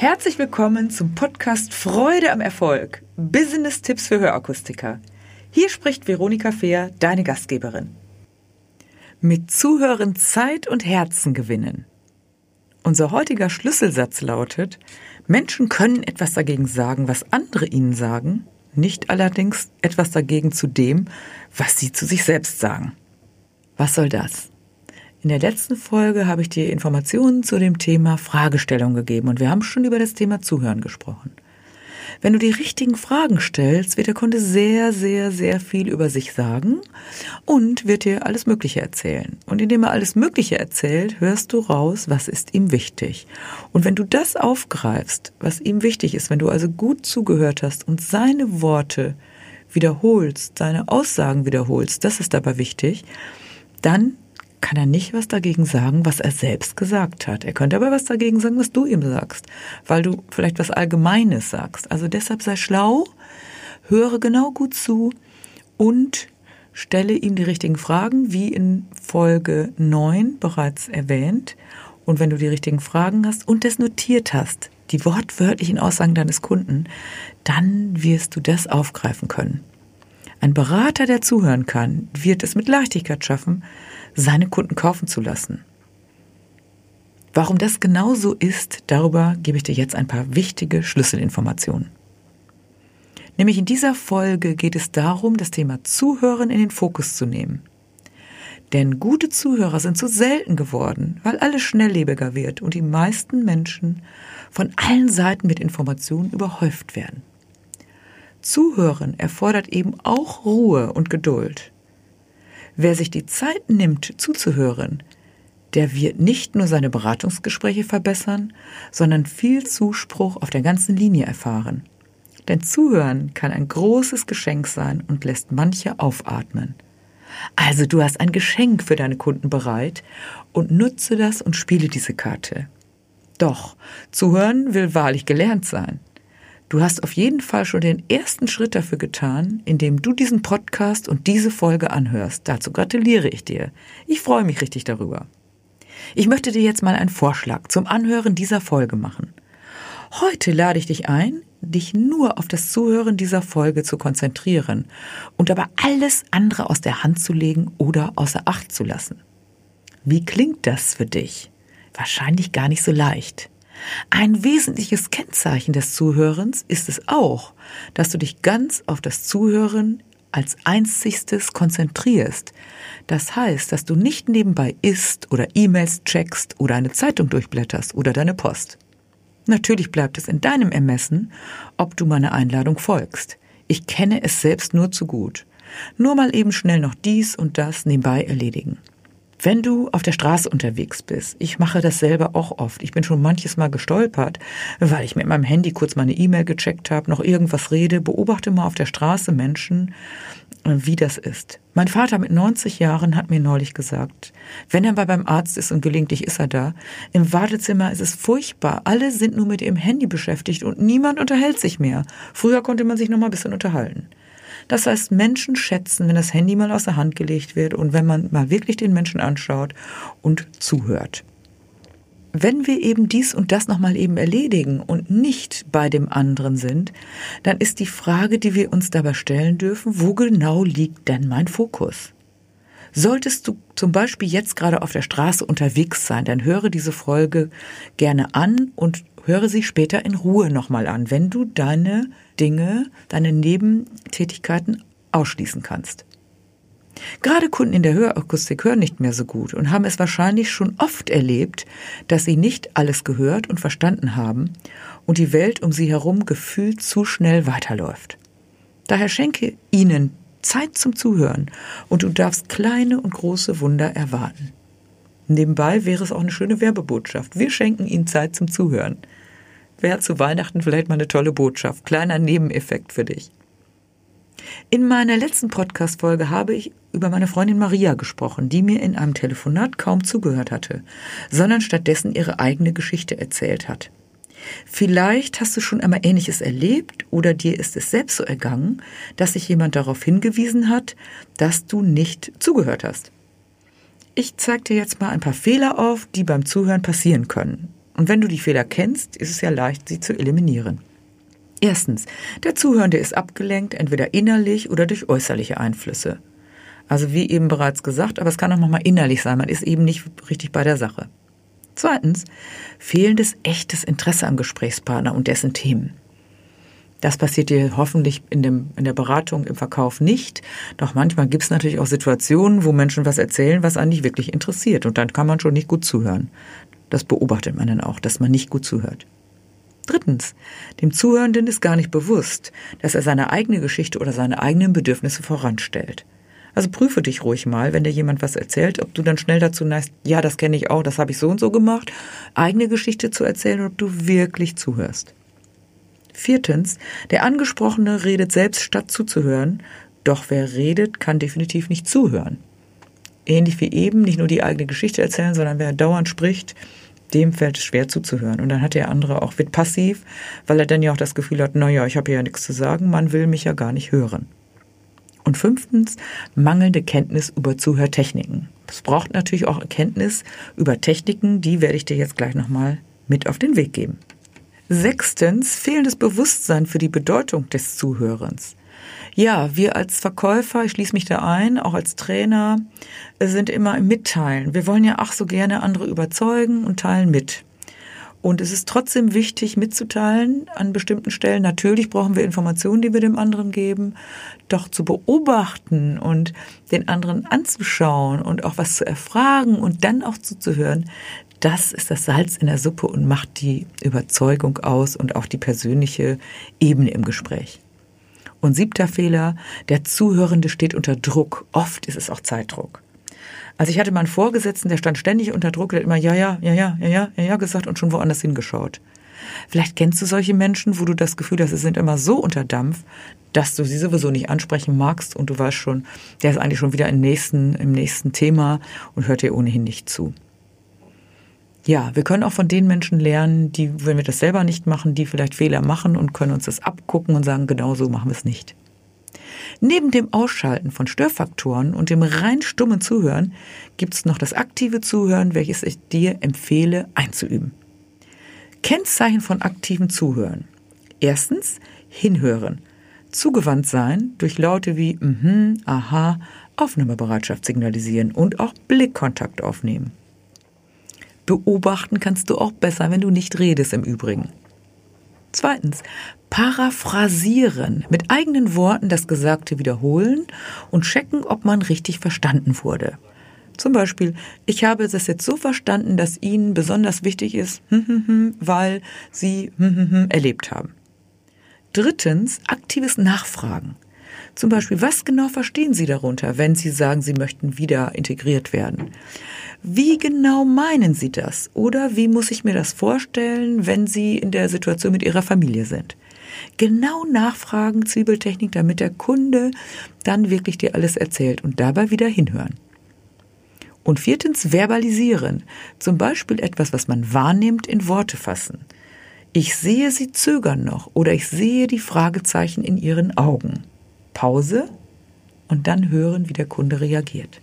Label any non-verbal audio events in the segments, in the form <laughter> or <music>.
Herzlich willkommen zum Podcast Freude am Erfolg. Business-Tipps für Hörakustiker. Hier spricht Veronika Fehr, deine Gastgeberin. Mit Zuhören Zeit und Herzen gewinnen. Unser heutiger Schlüsselsatz lautet, Menschen können etwas dagegen sagen, was andere ihnen sagen, nicht allerdings etwas dagegen zu dem, was sie zu sich selbst sagen. Was soll das? In der letzten Folge habe ich dir Informationen zu dem Thema Fragestellung gegeben und wir haben schon über das Thema Zuhören gesprochen. Wenn du die richtigen Fragen stellst, wird der Kunde sehr, sehr, sehr viel über sich sagen und wird dir alles Mögliche erzählen. Und indem er alles Mögliche erzählt, hörst du raus, was ist ihm wichtig. Und wenn du das aufgreifst, was ihm wichtig ist, wenn du also gut zugehört hast und seine Worte wiederholst, seine Aussagen wiederholst, das ist dabei wichtig, dann kann er nicht was dagegen sagen, was er selbst gesagt hat. Er könnte aber was dagegen sagen, was du ihm sagst, weil du vielleicht was Allgemeines sagst. Also deshalb sei schlau, höre genau gut zu und stelle ihm die richtigen Fragen, wie in Folge 9 bereits erwähnt. Und wenn du die richtigen Fragen hast und das notiert hast, die wortwörtlichen Aussagen deines Kunden, dann wirst du das aufgreifen können. Ein Berater, der zuhören kann, wird es mit Leichtigkeit schaffen, seine Kunden kaufen zu lassen. Warum das genau so ist, darüber gebe ich dir jetzt ein paar wichtige Schlüsselinformationen. Nämlich in dieser Folge geht es darum, das Thema Zuhören in den Fokus zu nehmen. Denn gute Zuhörer sind zu selten geworden, weil alles schnelllebiger wird und die meisten Menschen von allen Seiten mit Informationen überhäuft werden. Zuhören erfordert eben auch Ruhe und Geduld. Wer sich die Zeit nimmt, zuzuhören, der wird nicht nur seine Beratungsgespräche verbessern, sondern viel Zuspruch auf der ganzen Linie erfahren. Denn Zuhören kann ein großes Geschenk sein und lässt manche aufatmen. Also du hast ein Geschenk für deine Kunden bereit und nutze das und spiele diese Karte. Doch, zuhören will wahrlich gelernt sein. Du hast auf jeden Fall schon den ersten Schritt dafür getan, indem du diesen Podcast und diese Folge anhörst. Dazu gratuliere ich dir. Ich freue mich richtig darüber. Ich möchte dir jetzt mal einen Vorschlag zum Anhören dieser Folge machen. Heute lade ich dich ein, dich nur auf das Zuhören dieser Folge zu konzentrieren und aber alles andere aus der Hand zu legen oder außer Acht zu lassen. Wie klingt das für dich? Wahrscheinlich gar nicht so leicht. Ein wesentliches Kennzeichen des Zuhörens ist es auch, dass du dich ganz auf das Zuhören als einzigstes konzentrierst. Das heißt, dass du nicht nebenbei isst oder E-Mails checkst oder eine Zeitung durchblätterst oder deine Post. Natürlich bleibt es in deinem Ermessen, ob du meiner Einladung folgst. Ich kenne es selbst nur zu gut. Nur mal eben schnell noch dies und das nebenbei erledigen. Wenn du auf der Straße unterwegs bist, ich mache das selber auch oft. Ich bin schon manches Mal gestolpert, weil ich mit meinem Handy kurz meine E-Mail gecheckt habe, noch irgendwas rede, beobachte mal auf der Straße Menschen, äh, wie das ist. Mein Vater mit 90 Jahren hat mir neulich gesagt, wenn er mal beim Arzt ist und gelegentlich ist er da, im Wartezimmer ist es furchtbar. Alle sind nur mit ihrem Handy beschäftigt und niemand unterhält sich mehr. Früher konnte man sich noch mal ein bisschen unterhalten. Das heißt, Menschen schätzen, wenn das Handy mal aus der Hand gelegt wird und wenn man mal wirklich den Menschen anschaut und zuhört. Wenn wir eben dies und das nochmal eben erledigen und nicht bei dem anderen sind, dann ist die Frage, die wir uns dabei stellen dürfen, wo genau liegt denn mein Fokus? Solltest du zum Beispiel jetzt gerade auf der Straße unterwegs sein, dann höre diese Folge gerne an und höre sie später in Ruhe nochmal an, wenn du deine Dinge, deine Nebentätigkeiten ausschließen kannst. Gerade Kunden in der Hörakustik hören nicht mehr so gut und haben es wahrscheinlich schon oft erlebt, dass sie nicht alles gehört und verstanden haben und die Welt um sie herum gefühlt zu schnell weiterläuft. Daher schenke ihnen Zeit zum Zuhören und du darfst kleine und große Wunder erwarten. Nebenbei wäre es auch eine schöne Werbebotschaft. Wir schenken ihnen Zeit zum Zuhören. Wäre zu Weihnachten vielleicht mal eine tolle Botschaft. Kleiner Nebeneffekt für dich. In meiner letzten Podcast-Folge habe ich über meine Freundin Maria gesprochen, die mir in einem Telefonat kaum zugehört hatte, sondern stattdessen ihre eigene Geschichte erzählt hat. Vielleicht hast du schon einmal Ähnliches erlebt oder dir ist es selbst so ergangen, dass sich jemand darauf hingewiesen hat, dass du nicht zugehört hast. Ich zeige dir jetzt mal ein paar Fehler auf, die beim Zuhören passieren können. Und wenn du die Fehler kennst, ist es ja leicht, sie zu eliminieren. Erstens, der Zuhörende ist abgelenkt, entweder innerlich oder durch äußerliche Einflüsse. Also wie eben bereits gesagt, aber es kann auch manchmal innerlich sein, man ist eben nicht richtig bei der Sache. Zweitens, fehlendes echtes Interesse am Gesprächspartner und dessen Themen. Das passiert dir hoffentlich in, dem, in der Beratung, im Verkauf nicht. Doch manchmal gibt es natürlich auch Situationen, wo Menschen was erzählen, was einen nicht wirklich interessiert. Und dann kann man schon nicht gut zuhören. Das beobachtet man dann auch, dass man nicht gut zuhört. Drittens, dem Zuhörenden ist gar nicht bewusst, dass er seine eigene Geschichte oder seine eigenen Bedürfnisse voranstellt. Also prüfe dich ruhig mal, wenn dir jemand was erzählt, ob du dann schnell dazu neigst, ja, das kenne ich auch, das habe ich so und so gemacht, eigene Geschichte zu erzählen, ob du wirklich zuhörst. Viertens, der Angesprochene redet selbst statt zuzuhören, doch wer redet, kann definitiv nicht zuhören. Ähnlich wie eben, nicht nur die eigene Geschichte erzählen, sondern wer dauernd spricht, dem fällt es schwer zuzuhören. Und dann hat der andere auch, wird passiv, weil er dann ja auch das Gefühl hat, naja, ich habe ja nichts zu sagen, man will mich ja gar nicht hören. Und fünftens, mangelnde Kenntnis über Zuhörtechniken. Es braucht natürlich auch Kenntnis über Techniken, die werde ich dir jetzt gleich nochmal mit auf den Weg geben. Sechstens, fehlendes Bewusstsein für die Bedeutung des Zuhörens. Ja, wir als Verkäufer, ich schließe mich da ein, auch als Trainer, sind immer im Mitteilen. Wir wollen ja ach so gerne andere überzeugen und teilen mit. Und es ist trotzdem wichtig mitzuteilen an bestimmten Stellen. Natürlich brauchen wir Informationen, die wir dem anderen geben. Doch zu beobachten und den anderen anzuschauen und auch was zu erfragen und dann auch zuzuhören, das ist das Salz in der Suppe und macht die Überzeugung aus und auch die persönliche Ebene im Gespräch. Und siebter Fehler, der Zuhörende steht unter Druck. Oft ist es auch Zeitdruck. Also ich hatte mal einen Vorgesetzten, der stand ständig unter Druck, der hat immer ja, ja, ja, ja, ja, ja, ja, gesagt und schon woanders hingeschaut. Vielleicht kennst du solche Menschen, wo du das Gefühl hast, sie sind immer so unter Dampf, dass du sie sowieso nicht ansprechen magst und du weißt schon, der ist eigentlich schon wieder im nächsten, im nächsten Thema und hört dir ohnehin nicht zu. Ja, wir können auch von den Menschen lernen, die, wenn wir das selber nicht machen, die vielleicht Fehler machen und können uns das abgucken und sagen, genau so machen wir es nicht. Neben dem Ausschalten von Störfaktoren und dem rein stummen Zuhören gibt es noch das aktive Zuhören, welches ich dir empfehle einzuüben. Kennzeichen von aktivem Zuhören. Erstens hinhören. Zugewandt sein durch Laute wie mhm, aha, Aufnahmebereitschaft signalisieren und auch Blickkontakt aufnehmen. Beobachten kannst du auch besser, wenn du nicht redest im Übrigen. Zweitens, paraphrasieren, mit eigenen Worten das Gesagte wiederholen und checken, ob man richtig verstanden wurde. Zum Beispiel, ich habe das jetzt so verstanden, dass Ihnen besonders wichtig ist, <laughs> weil Sie <laughs> erlebt haben. Drittens, aktives Nachfragen. Zum Beispiel, was genau verstehen Sie darunter, wenn Sie sagen, Sie möchten wieder integriert werden? Wie genau meinen Sie das? Oder wie muss ich mir das vorstellen, wenn Sie in der Situation mit Ihrer Familie sind? Genau nachfragen, Zwiebeltechnik, damit der Kunde dann wirklich dir alles erzählt und dabei wieder hinhören. Und viertens, verbalisieren. Zum Beispiel etwas, was man wahrnimmt, in Worte fassen. Ich sehe Sie zögern noch oder ich sehe die Fragezeichen in Ihren Augen. Pause und dann hören, wie der Kunde reagiert.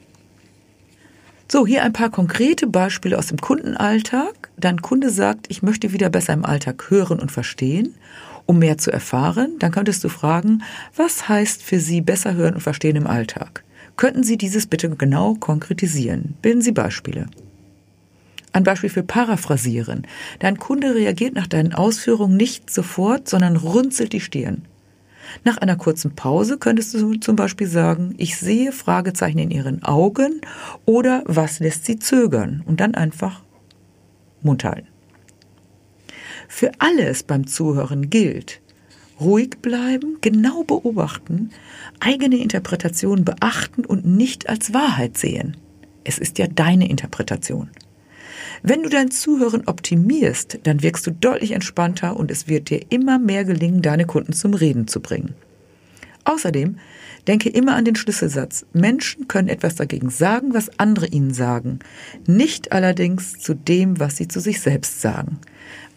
So, hier ein paar konkrete Beispiele aus dem Kundenalltag. Dein Kunde sagt, ich möchte wieder besser im Alltag hören und verstehen. Um mehr zu erfahren, dann könntest du fragen, was heißt für Sie besser hören und verstehen im Alltag? Könnten Sie dieses bitte genau konkretisieren? Bilden Sie Beispiele. Ein Beispiel für Paraphrasieren. Dein Kunde reagiert nach deinen Ausführungen nicht sofort, sondern runzelt die Stirn. Nach einer kurzen Pause könntest du zum Beispiel sagen, ich sehe Fragezeichen in ihren Augen oder was lässt sie zögern und dann einfach Mund halten. Für alles beim Zuhören gilt, ruhig bleiben, genau beobachten, eigene Interpretation beachten und nicht als Wahrheit sehen. Es ist ja deine Interpretation. Wenn du dein Zuhören optimierst, dann wirkst du deutlich entspannter und es wird dir immer mehr gelingen, deine Kunden zum Reden zu bringen. Außerdem denke immer an den Schlüsselsatz. Menschen können etwas dagegen sagen, was andere ihnen sagen, nicht allerdings zu dem, was sie zu sich selbst sagen.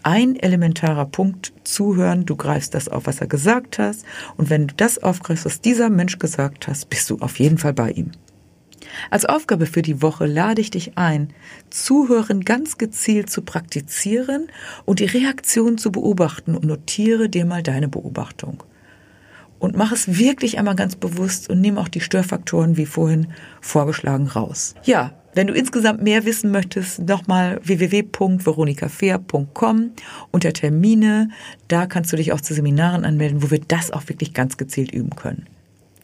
Ein elementarer Punkt, zuhören, du greifst das auf, was er gesagt hat, und wenn du das aufgreifst, was dieser Mensch gesagt hat, bist du auf jeden Fall bei ihm. Als Aufgabe für die Woche lade ich dich ein, Zuhören ganz gezielt zu praktizieren und die Reaktion zu beobachten und notiere dir mal deine Beobachtung. Und mach es wirklich einmal ganz bewusst und nimm auch die Störfaktoren wie vorhin vorgeschlagen raus. Ja, wenn du insgesamt mehr wissen möchtest, nochmal www.veronikafehr.com unter Termine. Da kannst du dich auch zu Seminaren anmelden, wo wir das auch wirklich ganz gezielt üben können.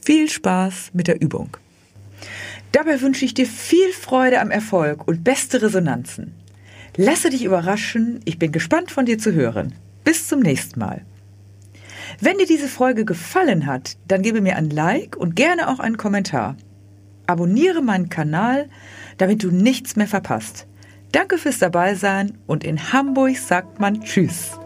Viel Spaß mit der Übung. Dabei wünsche ich dir viel Freude am Erfolg und beste Resonanzen. Lasse dich überraschen, ich bin gespannt von dir zu hören. Bis zum nächsten Mal. Wenn dir diese Folge gefallen hat, dann gebe mir ein Like und gerne auch einen Kommentar. Abonniere meinen Kanal, damit du nichts mehr verpasst. Danke fürs Dabeisein und in Hamburg sagt man Tschüss.